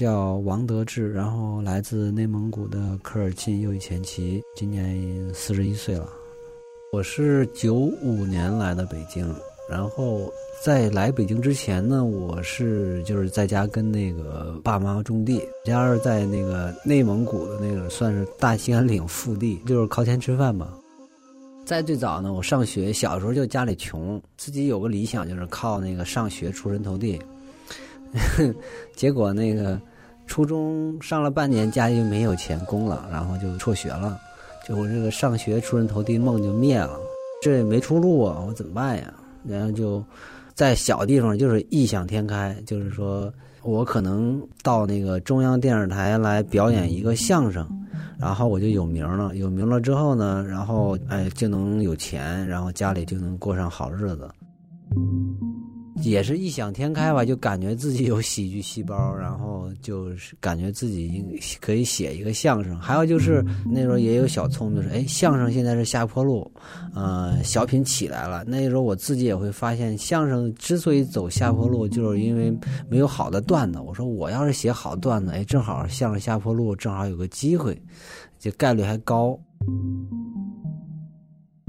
叫王德志，然后来自内蒙古的科尔沁右翼前旗，今年四十一岁了。我是九五年来的北京，然后在来北京之前呢，我是就是在家跟那个爸妈种地，家是在那个内蒙古的那个算是大兴安岭腹地，就是靠天吃饭吧。在最早呢，我上学小时候就家里穷，自己有个理想就是靠那个上学出人头地。结果那个初中上了半年，家里就没有钱供了，然后就辍学了。就我这个上学出人头地梦就灭了，这也没出路啊，我怎么办呀？然后就在小地方就是异想天开，就是说我可能到那个中央电视台来表演一个相声，然后我就有名了。有名了之后呢，然后哎就能有钱，然后家里就能过上好日子。也是异想天开吧，就感觉自己有喜剧细胞，然后就是感觉自己应可以写一个相声。还有就是那时候也有小聪明，说哎，相声现在是下坡路，呃，小品起来了。那时候我自己也会发现，相声之所以走下坡路，就是因为没有好的段子。我说我要是写好段子，哎，正好相声下坡路，正好有个机会，这概率还高。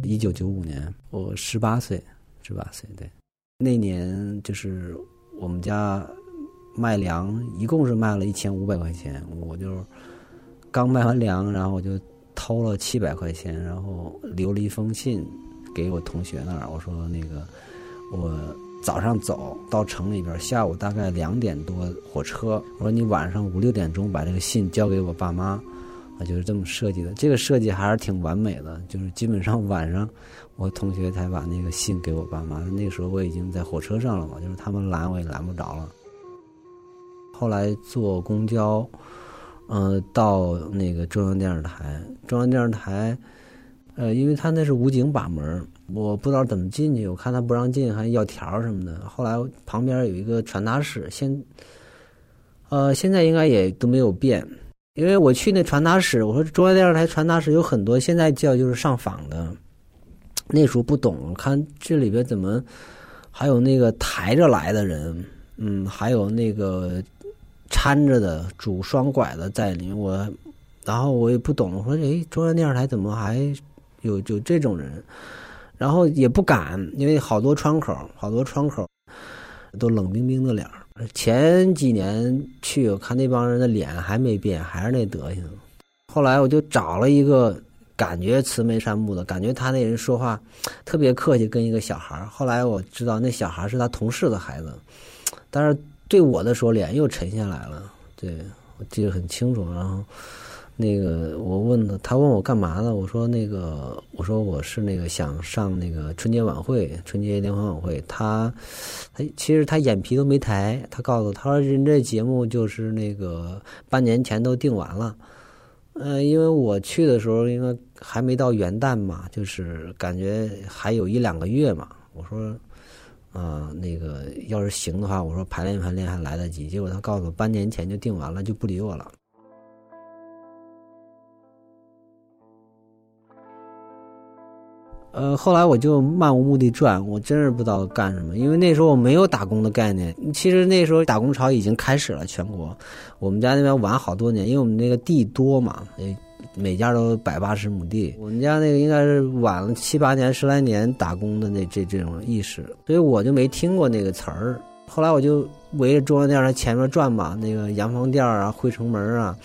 一九九五年，我十八岁，十八岁，对。那年就是我们家卖粮，一共是卖了一千五百块钱，我就刚卖完粮，然后我就偷了七百块钱，然后留了一封信给我同学那儿，我说那个我早上走到城里边，下午大概两点多火车，我说你晚上五六点钟把这个信交给我爸妈。啊就是这么设计的，这个设计还是挺完美的。就是基本上 晚上，我同学才把那个信给我爸妈。那时候我已经在火车上了嘛，就是他们拦我也拦不着了。后来坐公交，嗯，到那个中央电视台。中央电视台，呃，因为他那是武警把门，我不知道怎么进去。我看他不让进，还要条什么的。后来旁边有一个传达室，现，呃，现在应该也都没有变。因为我去那传达室，我说中央电视台传达室有很多，现在叫就是上访的。那时候不懂，看这里边怎么还有那个抬着来的人，嗯，还有那个搀着的拄双拐的在里。我然后我也不懂，我说哎，中央电视台怎么还有就这种人？然后也不敢，因为好多窗口，好多窗口都冷冰冰的脸儿。前几年去，我看那帮人的脸还没变，还是那德行。后来我就找了一个感觉慈眉善目的，感觉他那人说话特别客气，跟一个小孩后来我知道那小孩是他同事的孩子，但是对我的时候脸又沉下来了。对我记得很清楚，然后。那个，我问他，他问我干嘛呢？我说那个，我说我是那个想上那个春节晚会，春节联欢晚会。他，他其实他眼皮都没抬，他告诉他说人这节目就是那个半年前都定完了。嗯，因为我去的时候，应该还没到元旦嘛，就是感觉还有一两个月嘛。我说，啊，那个要是行的话，我说排练排练还来得及。结果他告诉我半年前就定完了，就不理我了。呃，后来我就漫无目的转，我真是不知道干什么，因为那时候我没有打工的概念。其实那时候打工潮已经开始了，全国。我们家那边晚好多年，因为我们那个地多嘛，每家都百八十亩地。我们家那个应该是晚了七八年、十来年打工的那这这种意识，所以我就没听过那个词儿。后来我就围着中央电视台前面转嘛，那个洋房店啊、惠城门啊。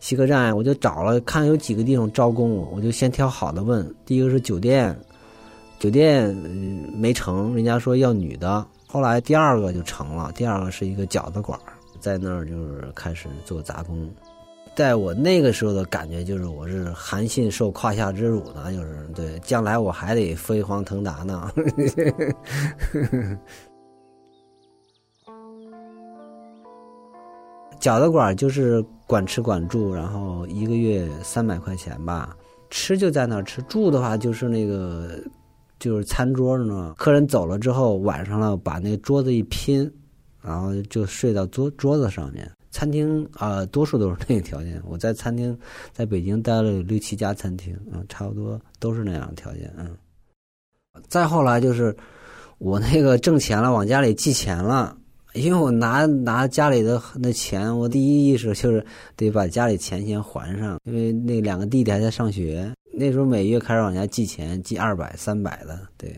西客站，我就找了看有几个地方招工，我就先挑好的问。第一个是酒店，酒店没成，人家说要女的。后来第二个就成了，第二个是一个饺子馆，在那儿就是开始做杂工。在我那个时候的感觉就是，我是韩信受胯下之辱呢，就是对，将来我还得飞黄腾达呢。饺子馆就是管吃管住，然后一个月三百块钱吧，吃就在那儿吃，住的话就是那个就是餐桌呢。客人走了之后，晚上了把那个桌子一拼，然后就睡到桌桌子上面。餐厅啊，多数都是那个条件。我在餐厅在北京待了六七家餐厅，嗯，差不多都是那样的条件，嗯。再后来就是我那个挣钱了，往家里寄钱了。因为我拿拿家里的那钱，我第一意识就是得把家里钱先还上。因为那两个弟弟还在上学，那时候每月开始往家寄钱，寄二百、三百的。对，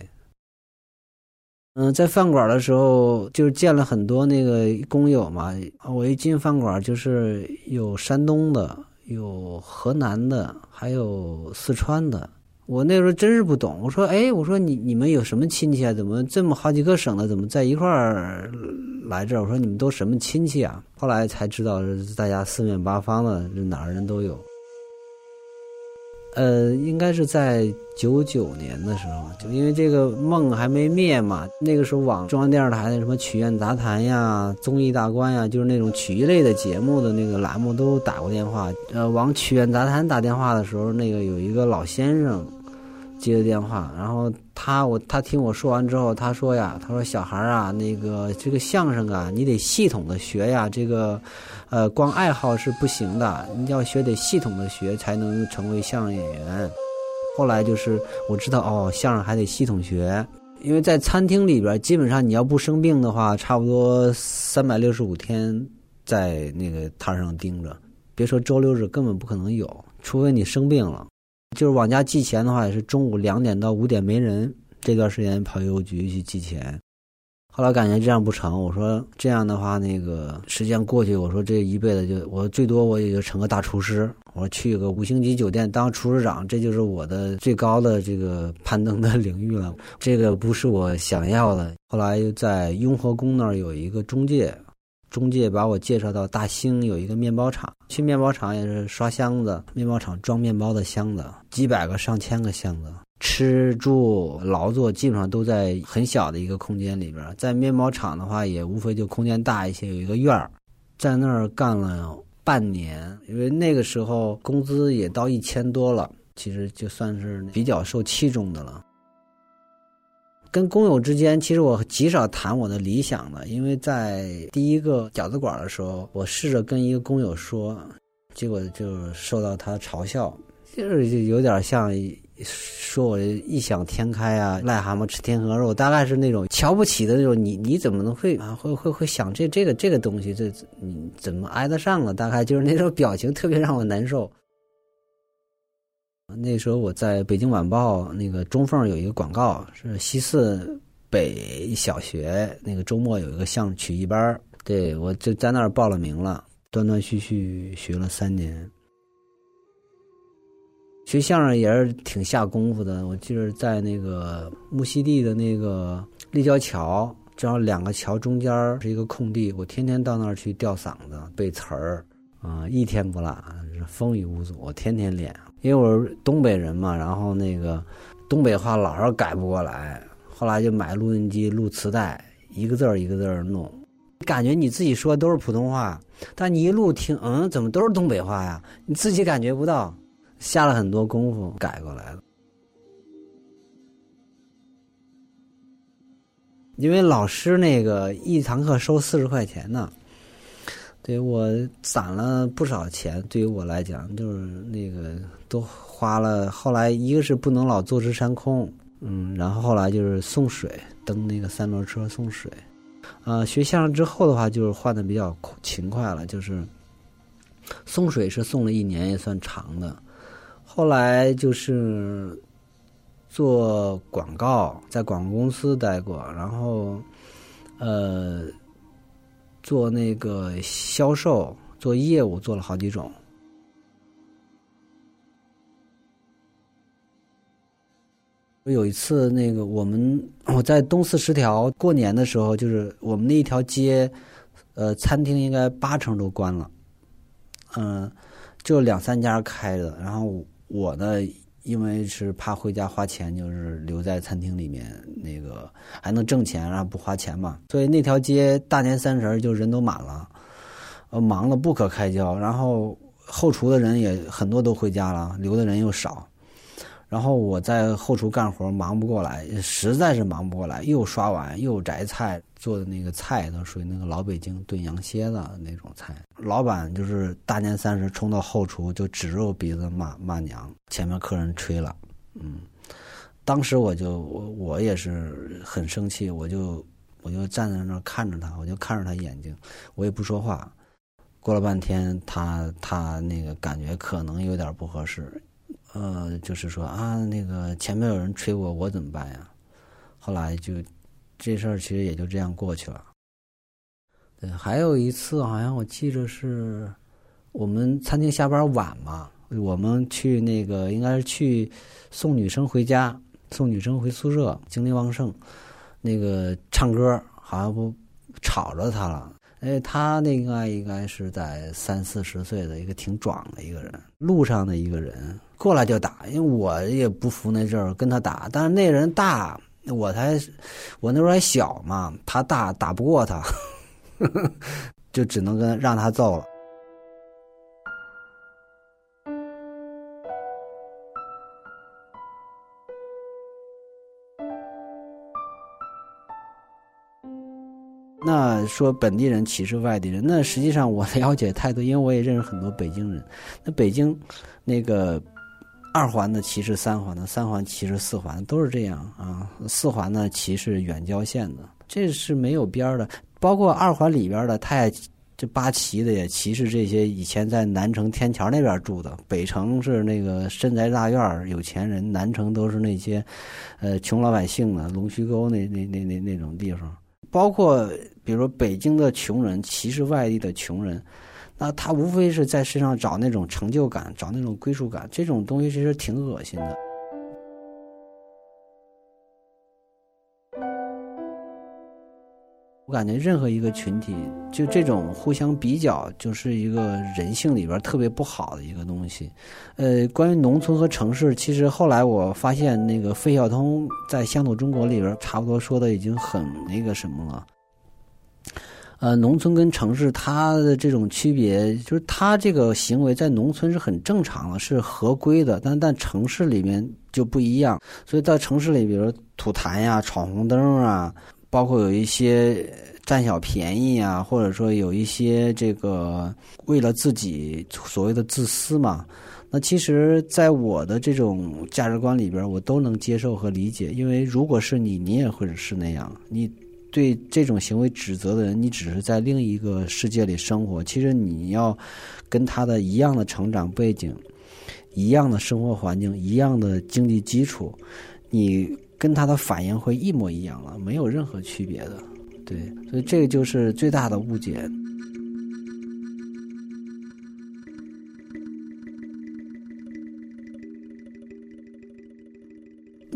嗯，在饭馆的时候就是见了很多那个工友嘛。我一进饭馆就是有山东的，有河南的，还有四川的。我那时候真是不懂，我说，哎，我说你你们有什么亲戚啊？怎么这么好几个省的，怎么在一块儿来这儿？我说你们都什么亲戚啊？后来才知道，大家四面八方的，哪儿人都有。呃，应该是在九九年的时候，就因为这个梦还没灭嘛。那个时候，往中央电视台的什么曲苑杂谈呀、综艺大观呀，就是那种曲艺类的节目的那个栏目，都打过电话。呃，往曲苑杂谈打电话的时候，那个有一个老先生。接的电话，然后他我他听我说完之后，他说呀，他说小孩啊，那个这个相声啊，你得系统的学呀，这个，呃，光爱好是不行的，你要学得系统的学，才能成为相声演员。后来就是我知道哦，相声还得系统学，因为在餐厅里边，基本上你要不生病的话，差不多三百六十五天在那个摊上盯着，别说周六日，根本不可能有，除非你生病了。就是往家寄钱的话，也是中午两点到五点没人，这段时间跑邮局去寄钱。后来感觉这样不成，我说这样的话，那个时间过去，我说这一辈子就我最多我也就成个大厨师，我说去个五星级酒店当厨师长，这就是我的最高的这个攀登的领域了。这个不是我想要的。后来又在雍和宫那儿有一个中介。中介把我介绍到大兴有一个面包厂，去面包厂也是刷箱子，面包厂装面包的箱子，几百个、上千个箱子，吃住劳作基本上都在很小的一个空间里边。在面包厂的话，也无非就空间大一些，有一个院儿，在那儿干了半年，因为那个时候工资也到一千多了，其实就算是比较受器重的了。跟工友之间，其实我极少谈我的理想的，因为在第一个饺子馆的时候，我试着跟一个工友说，结果就受到他嘲笑，就是有点像说我异想天开啊，癞蛤蟆吃天鹅肉，大概是那种瞧不起的那种。你你怎么能会啊？会会会想这这个这个东西，这你怎么挨得上了？大概就是那种表情，特别让我难受。那时候我在北京晚报那个中缝有一个广告，是西四北小学那个周末有一个相曲艺班对我就在那儿报了名了，断断续续学了三年。学相声也是挺下功夫的，我记得在那个木樨地的那个立交桥，正好两个桥中间是一个空地，我天天到那儿去吊嗓子背词儿，啊，一天不落，风雨无阻，我天天练。因为我是东北人嘛，然后那个东北话老是改不过来，后来就买录音机录磁带，一个字儿一个字儿弄，感觉你自己说的都是普通话，但你一录听，嗯，怎么都是东北话呀？你自己感觉不到，下了很多功夫改过来了。因为老师那个一堂课收四十块钱呢。对我攒了不少钱，对于我来讲，就是那个都花了。后来一个是不能老坐吃山空，嗯，然后后来就是送水，蹬那个三轮车送水。啊，学相声之后的话，就是换的比较勤快了，就是送水是送了一年，也算长的。后来就是做广告，在广告公司待过，然后呃。做那个销售，做业务，做了好几种。有一次，那个我们我在东四十条过年的时候，就是我们那一条街，呃，餐厅应该八成都关了。嗯，就两三家开着。然后我呢，因为是怕回家花钱，就是留在餐厅里面，那个还能挣钱，然后不花钱嘛。所以那条街大年三十就人都满了，呃，忙得不可开交。然后后厨的人也很多都回家了，留的人又少。然后我在后厨干活忙不过来，实在是忙不过来，又刷碗又摘菜，做的那个菜都属于那个老北京炖羊蝎子那种菜。老板就是大年三十冲到后厨就指着我鼻子骂骂娘，前面客人吹了，嗯，当时我就我我也是很生气，我就我就站在那儿看着他，我就看着他眼睛，我也不说话。过了半天，他他那个感觉可能有点不合适。呃，就是说啊，那个前面有人吹我，我怎么办呀？后来就这事儿其实也就这样过去了。对，还有一次好像我记着是我们餐厅下班晚嘛，我们去那个应该是去送女生回家，送女生回宿舍，精力旺盛，那个唱歌好像不吵着他了。哎，他那个应该是在三四十岁的一个挺壮的一个人，路上的一个人过来就打，因为我也不服那阵儿跟他打，但是那人大，我才我那时候还小嘛，他大打不过他，就只能跟让他揍了。那说本地人歧视外地人，那实际上我了解太多，因为我也认识很多北京人。那北京，那个二环的歧视三环的，三环歧视四环，都是这样啊。四环呢歧视远郊县的，这是没有边儿的。包括二环里边的，他也这八旗的也歧视这些以前在南城天桥那边住的。北城是那个深宅大院有钱人，南城都是那些呃穷老百姓的龙须沟那那那那那种地方。包括比如说北京的穷人歧视外地的穷人，那他无非是在身上找那种成就感，找那种归属感，这种东西其实挺恶心的。我感觉任何一个群体，就这种互相比较，就是一个人性里边特别不好的一个东西。呃，关于农村和城市，其实后来我发现，那个费孝通在《乡土中国》里边差不多说的已经很那个什么了。呃，农村跟城市它的这种区别，就是他这个行为在农村是很正常的，是合规的，但但城市里面就不一样。所以在城市里，比如吐痰呀、闯红灯啊。包括有一些占小便宜啊，或者说有一些这个为了自己所谓的自私嘛，那其实，在我的这种价值观里边，我都能接受和理解。因为如果是你，你也会是那样。你对这种行为指责的人，你只是在另一个世界里生活。其实你要跟他的一样的成长背景、一样的生活环境、一样的经济基础，你。跟他的反应会一模一样了，没有任何区别的，对，所以这个就是最大的误解。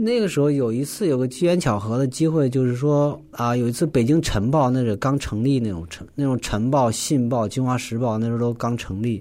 那个时候有一次有个机缘巧合的机会，就是说啊，有一次北京晨报那是刚成立那种晨那种晨报、信报、京华时报那时候都刚成立。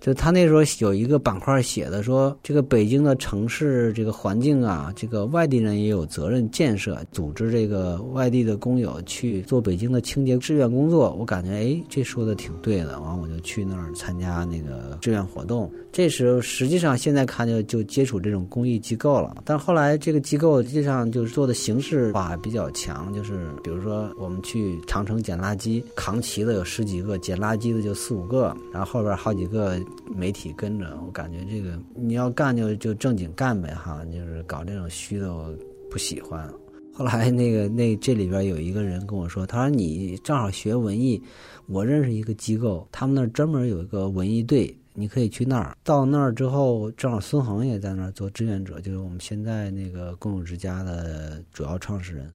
就他那时候有一个板块写的说，这个北京的城市这个环境啊，这个外地人也有责任建设，组织这个外地的工友去做北京的清洁志愿工作。我感觉哎，这说的挺对的，完我就去那儿参加那个志愿活动。这时候实际上现在看就就接触这种公益机构了，但后来这个机构实际上就是做的形式化比较强，就是比如说我们去长城捡垃圾，扛旗的有十几个，捡垃圾的就四五个，然后后边好几个。媒体跟着，我感觉这个你要干就就正经干呗哈，就是搞这种虚的我不喜欢。后来那个 那这里边有一个人跟我说，他说你正好学文艺，我认识一个机构，他们那儿专门有一个文艺队，你可以去那儿。到那儿之后，正好孙恒也在那儿做志愿者，就是我们现在那个共有之家的主要创始人。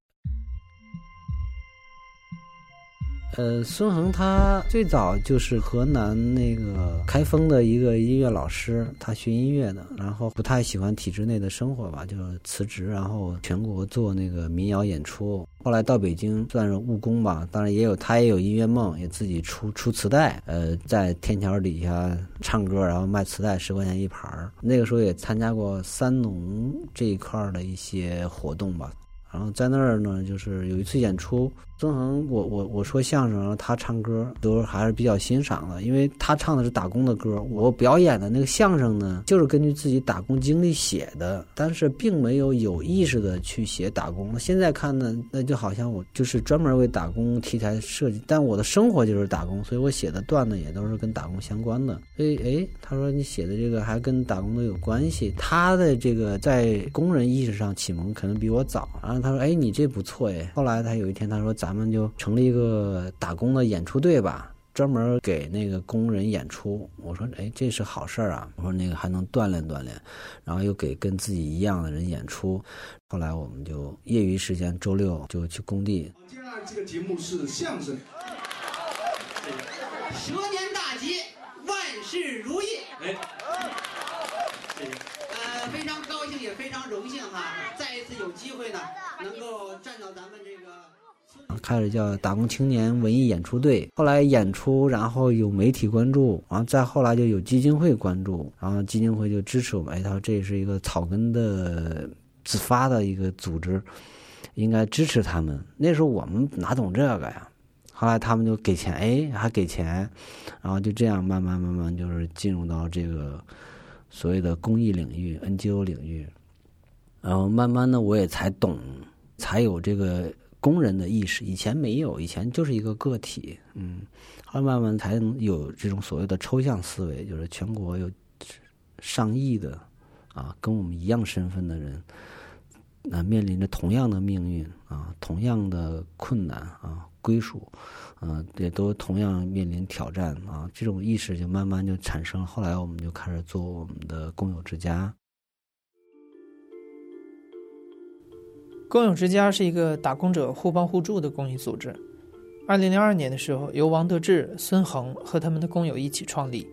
呃，孙恒他最早就是河南那个开封的一个音乐老师，他学音乐的，然后不太喜欢体制内的生活吧，就辞职，然后全国做那个民谣演出。后来到北京算是务工吧，当然也有他也有音乐梦，也自己出出磁带，呃，在天桥底下唱歌，然后卖磁带十块钱一盘儿。那个时候也参加过三农这一块的一些活动吧。然后在那儿呢，就是有一次演出，孙恒，我我我说相声，他唱歌都还是比较欣赏的，因为他唱的是打工的歌，我表演的那个相声呢，就是根据自己打工经历写的，但是并没有有意识的去写打工。现在看呢，那就好像我就是专门为打工题材设计，但我的生活就是打工，所以我写的段子也都是跟打工相关的。所以，哎，他说你写的这个还跟打工都有关系，他的这个在工人意识上启蒙可能比我早，然后。他说：“哎，你这不错哎。”后来他有一天他说：“咱们就成立一个打工的演出队吧，专门给那个工人演出。”我说：“哎，这是好事儿啊！”我说：“那个还能锻炼锻炼，然后又给跟自己一样的人演出。”后来我们就业余时间周六就去工地。接下来这个节目是相声。蛇年大吉，万事如意。哎，呃，非常高兴，也非常荣幸哈，再一次有机会呢。能够站到咱们这个，开始叫打工青年文艺演出队，后来演出，然后有媒体关注，然后再后来就有基金会关注，然后基金会就支持我们。哎，他说这是一个草根的自发的一个组织，应该支持他们。那时候我们哪懂这个呀？后来他们就给钱，哎，还给钱，然后就这样慢慢慢慢就是进入到这个所谓的公益领域、NGO 领域，然后慢慢的我也才懂。才有这个工人的意识，以前没有，以前就是一个个体，嗯，后来慢慢才有这种所谓的抽象思维，就是全国有上亿的啊，跟我们一样身份的人，那面临着同样的命运啊，同样的困难啊，归属，嗯，也都同样面临挑战啊，这种意识就慢慢就产生了，后来我们就开始做我们的工友之家。工友之家是一个打工者互帮互助的公益组织。二零零二年的时候，由王德志、孙恒和他们的工友一起创立。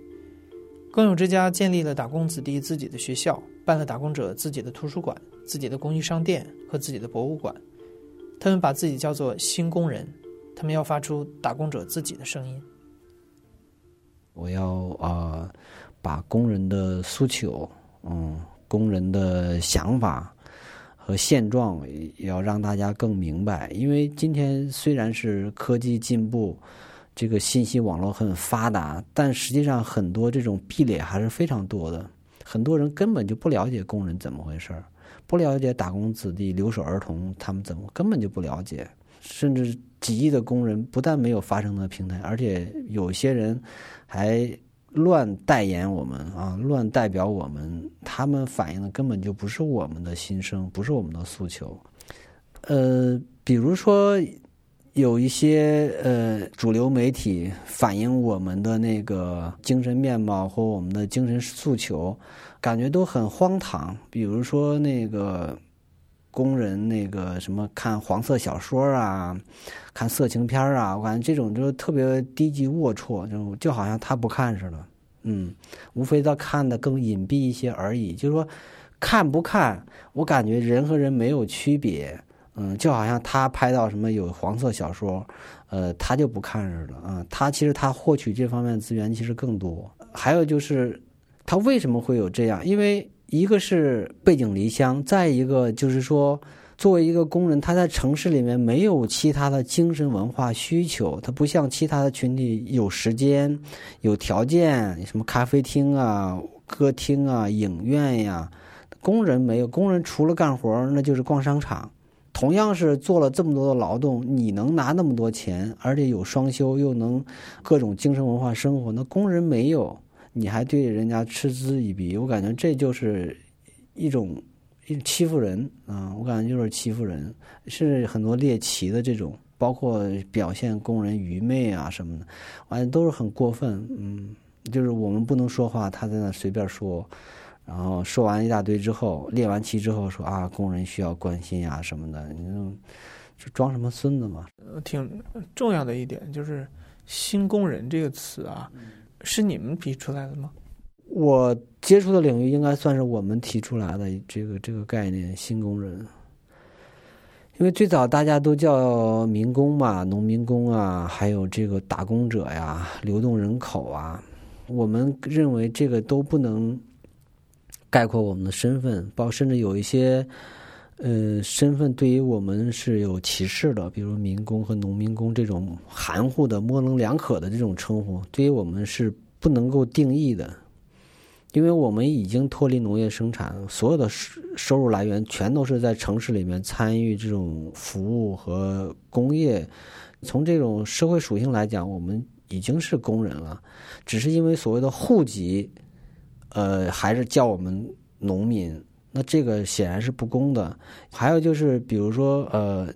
工友之家建立了打工子弟自己的学校，办了打工者自己的图书馆、自己的公益商店和自己的博物馆。他们把自己叫做“新工人”，他们要发出打工者自己的声音。我要啊，把工人的诉求，嗯，工人的想法。和现状要让大家更明白，因为今天虽然是科技进步，这个信息网络很发达，但实际上很多这种壁垒还是非常多的。很多人根本就不了解工人怎么回事儿，不了解打工子弟、留守儿童他们怎么根本就不了解，甚至几亿的工人不但没有发声的平台，而且有些人还。乱代言我们啊，乱代表我们，他们反映的根本就不是我们的心声，不是我们的诉求。呃，比如说有一些呃主流媒体反映我们的那个精神面貌或我们的精神诉求，感觉都很荒唐。比如说那个工人那个什么看黄色小说啊。看色情片啊，我感觉这种就是特别低级龌龊，就就好像他不看似的，嗯，无非他看的更隐蔽一些而已。就是说，看不看，我感觉人和人没有区别，嗯，就好像他拍到什么有黄色小说，呃，他就不看似的啊。他其实他获取这方面资源其实更多。还有就是，他为什么会有这样？因为一个是背井离乡，再一个就是说。作为一个工人，他在城市里面没有其他的精神文化需求，他不像其他的群体有时间、有条件，什么咖啡厅啊、歌厅啊、影院呀。工人没有，工人除了干活那就是逛商场。同样是做了这么多的劳动，你能拿那么多钱，而且有双休，又能各种精神文化生活，那工人没有，你还对人家嗤之以鼻，我感觉这就是一种。欺负人啊！我感觉就是欺负人，是很多猎奇的这种，包括表现工人愚昧啊什么的，完都是很过分。嗯，就是我们不能说话，他在那随便说，然后说完一大堆之后，列完旗之后说啊，工人需要关心啊什么的，你这装什么孙子嘛？呃挺重要的一点就是“新工人”这个词啊，是你们提出来的吗？我接触的领域应该算是我们提出来的这个这个概念“新工人”，因为最早大家都叫民工嘛，农民工啊，还有这个打工者呀、流动人口啊，我们认为这个都不能概括我们的身份，包甚至有一些呃身份对于我们是有歧视的，比如民工和农民工这种含糊的、模棱两可的这种称呼，对于我们是不能够定义的。因为我们已经脱离农业生产，所有的收收入来源全都是在城市里面参与这种服务和工业。从这种社会属性来讲，我们已经是工人了，只是因为所谓的户籍，呃，还是叫我们农民。那这个显然是不公的。还有就是，比如说，呃，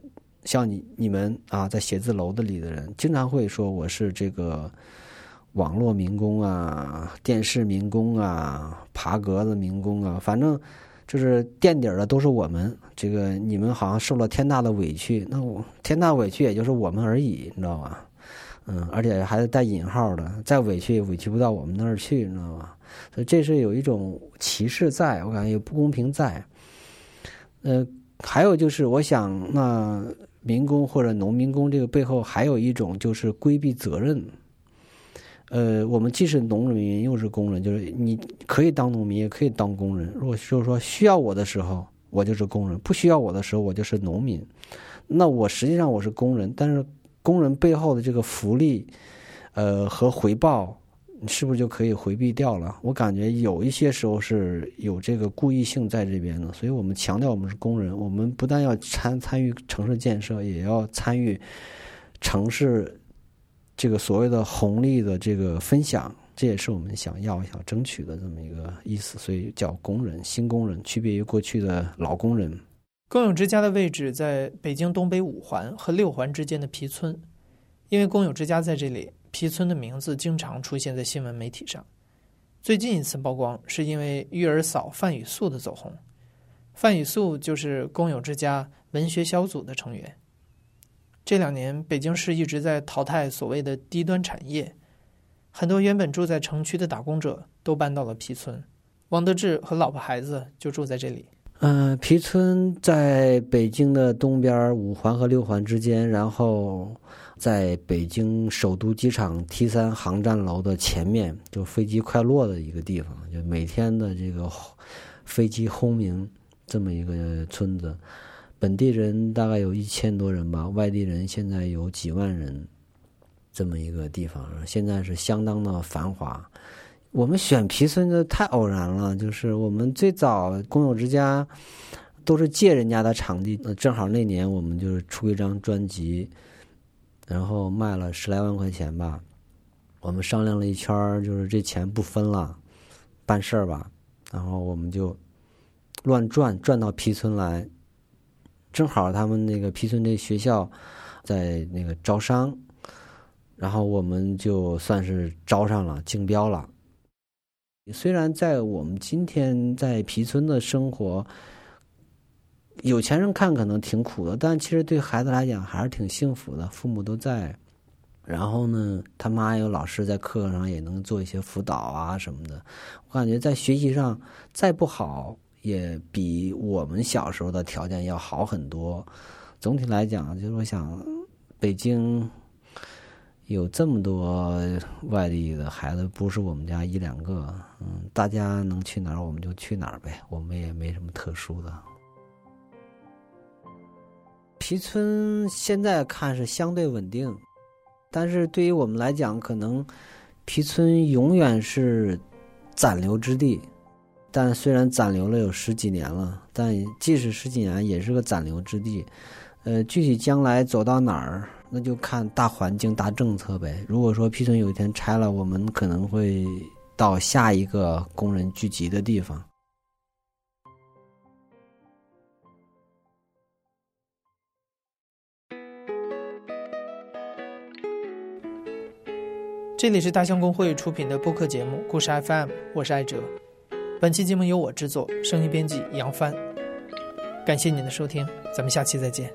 像你你们啊，在写字楼的里的人，经常会说我是这个。网络民工啊，电视民工啊，爬格子民工啊，反正就是垫底儿的都是我们。这个你们好像受了天大的委屈，那我天大委屈也就是我们而已，你知道吧？嗯，而且还是带引号的，再委屈也委屈不到我们那儿去，你知道吗？所以这是有一种歧视在，我感觉有不公平在。呃，还有就是，我想那民工或者农民工这个背后还有一种就是规避责任。呃，我们既是农民又是工人，就是你可以当农民，也可以当工人。如果就是说需要我的时候，我就是工人；不需要我的时候，我就是农民。那我实际上我是工人，但是工人背后的这个福利，呃和回报，是不是就可以回避掉了？我感觉有一些时候是有这个故意性在这边的。所以我们强调我们是工人，我们不但要参参与城市建设，也要参与城市。这个所谓的红利的这个分享，这也是我们想要、想争取的这么一个意思，所以叫工人、新工人，区别于过去的老工人。公有之家的位置在北京东北五环和六环之间的皮村，因为公有之家在这里，皮村的名字经常出现在新闻媒体上。最近一次曝光是因为育儿嫂范雨素的走红。范雨素就是公有之家文学小组的成员。这两年，北京市一直在淘汰所谓的低端产业，很多原本住在城区的打工者都搬到了皮村。王德志和老婆孩子就住在这里。嗯，皮村在北京的东边五环和六环之间，然后在北京首都机场 T 三航站楼的前面，就飞机快落的一个地方，就每天的这个飞机轰鸣，这么一个村子。本地人大概有一千多人吧，外地人现在有几万人，这么一个地方，现在是相当的繁华。我们选皮村的太偶然了，就是我们最早公有之家都是借人家的场地，正好那年我们就是出一张专辑，然后卖了十来万块钱吧。我们商量了一圈，就是这钱不分了，办事儿吧。然后我们就乱转，转到皮村来。正好他们那个皮村这学校在那个招商，然后我们就算是招上了，竞标了。虽然在我们今天在皮村的生活，有钱人看可能挺苦的，但其实对孩子来讲还是挺幸福的，父母都在。然后呢，他妈有老师在课上也能做一些辅导啊什么的。我感觉在学习上再不好。也比我们小时候的条件要好很多。总体来讲，就是我想，北京有这么多外地的孩子，不是我们家一两个。嗯，大家能去哪儿我们就去哪儿呗，我们也没什么特殊的。皮村现在看是相对稳定，但是对于我们来讲，可能皮村永远是暂留之地。但虽然暂留了有十几年了，但即使十几年也是个暂留之地。呃，具体将来走到哪儿，那就看大环境、大政策呗。如果说皮村有一天拆了，我们可能会到下一个工人聚集的地方。这里是大象公会出品的播客节目《故事 FM》，我是艾哲。本期节目由我制作，声音编辑杨帆。感谢您的收听，咱们下期再见。